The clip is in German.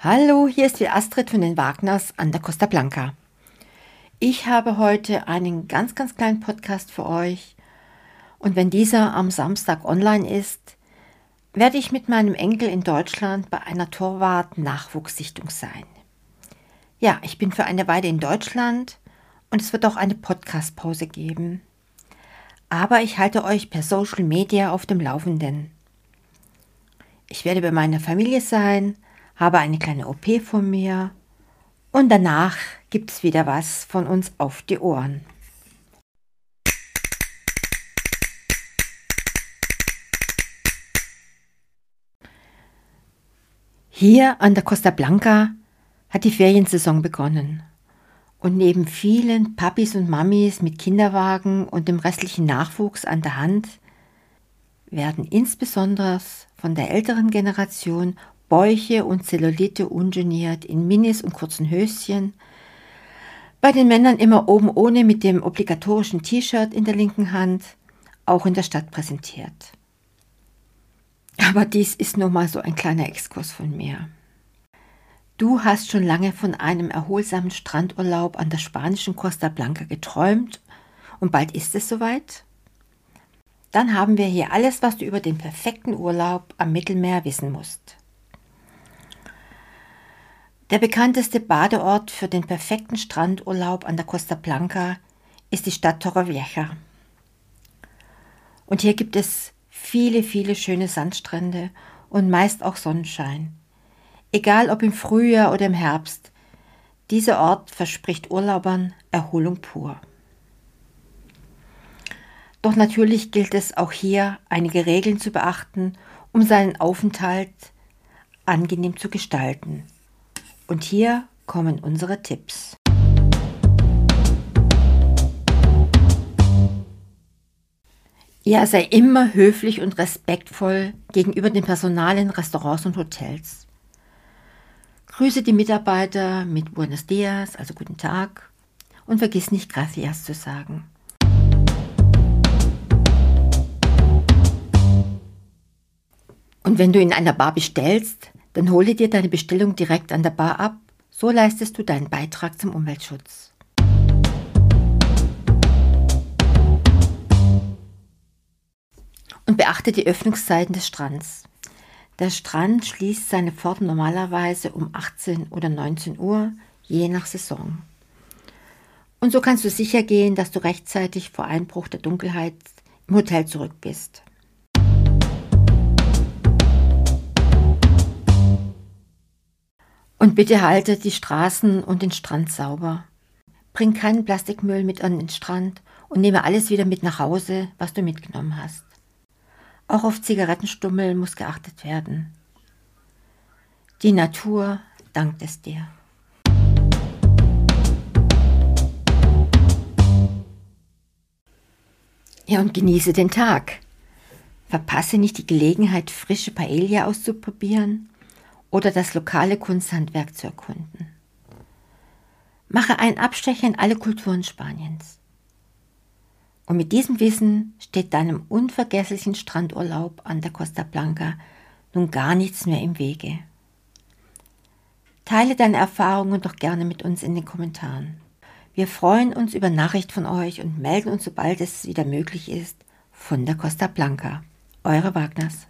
Hallo, hier ist die Astrid von den Wagners an der Costa Blanca. Ich habe heute einen ganz, ganz kleinen Podcast für euch. Und wenn dieser am Samstag online ist, werde ich mit meinem Enkel in Deutschland bei einer Torwart-Nachwuchssichtung sein. Ja, ich bin für eine Weile in Deutschland und es wird auch eine Podcast-Pause geben. Aber ich halte euch per Social Media auf dem Laufenden. Ich werde bei meiner Familie sein, habe eine kleine OP von mir und danach gibt es wieder was von uns auf die Ohren. Hier an der Costa Blanca hat die Feriensaison begonnen. Und neben vielen Papis und Mamis mit Kinderwagen und dem restlichen Nachwuchs an der Hand werden insbesondere von der älteren Generation Bäuche und Zellulite ungeniert in Minis und kurzen Höschen. Bei den Männern immer oben ohne mit dem obligatorischen T-Shirt in der linken Hand, auch in der Stadt präsentiert. Aber dies ist nur mal so ein kleiner Exkurs von mir. Du hast schon lange von einem erholsamen Strandurlaub an der spanischen Costa Blanca geträumt und bald ist es soweit? Dann haben wir hier alles, was du über den perfekten Urlaub am Mittelmeer wissen musst. Der bekannteste Badeort für den perfekten Strandurlaub an der Costa Blanca ist die Stadt Torrevieja. Und hier gibt es viele, viele schöne Sandstrände und meist auch Sonnenschein. Egal ob im Frühjahr oder im Herbst, dieser Ort verspricht Urlaubern Erholung pur. Doch natürlich gilt es auch hier, einige Regeln zu beachten, um seinen Aufenthalt angenehm zu gestalten. Und hier kommen unsere Tipps. Ja, sei immer höflich und respektvoll gegenüber dem Personal in Restaurants und Hotels. Grüße die Mitarbeiter mit Buenos Dias, also guten Tag, und vergiss nicht Gracias zu sagen. Und wenn du in einer Bar bestellst, dann hole dir deine Bestellung direkt an der Bar ab. So leistest du deinen Beitrag zum Umweltschutz. Und beachte die Öffnungszeiten des Strands. Der Strand schließt seine Pforten normalerweise um 18 oder 19 Uhr, je nach Saison. Und so kannst du sicher gehen, dass du rechtzeitig vor Einbruch der Dunkelheit im Hotel zurück bist. Und bitte halte die Straßen und den Strand sauber. Bring keinen Plastikmüll mit an den Strand und nehme alles wieder mit nach Hause, was du mitgenommen hast. Auch auf Zigarettenstummel muss geachtet werden. Die Natur dankt es dir. Ja, und genieße den Tag. Verpasse nicht die Gelegenheit, frische Paella auszuprobieren oder das lokale Kunsthandwerk zu erkunden. Mache einen Abstecher in alle Kulturen Spaniens. Und mit diesem Wissen steht deinem unvergesslichen Strandurlaub an der Costa Blanca nun gar nichts mehr im Wege. Teile deine Erfahrungen doch gerne mit uns in den Kommentaren. Wir freuen uns über Nachricht von euch und melden uns, sobald es wieder möglich ist, von der Costa Blanca. Eure Wagners.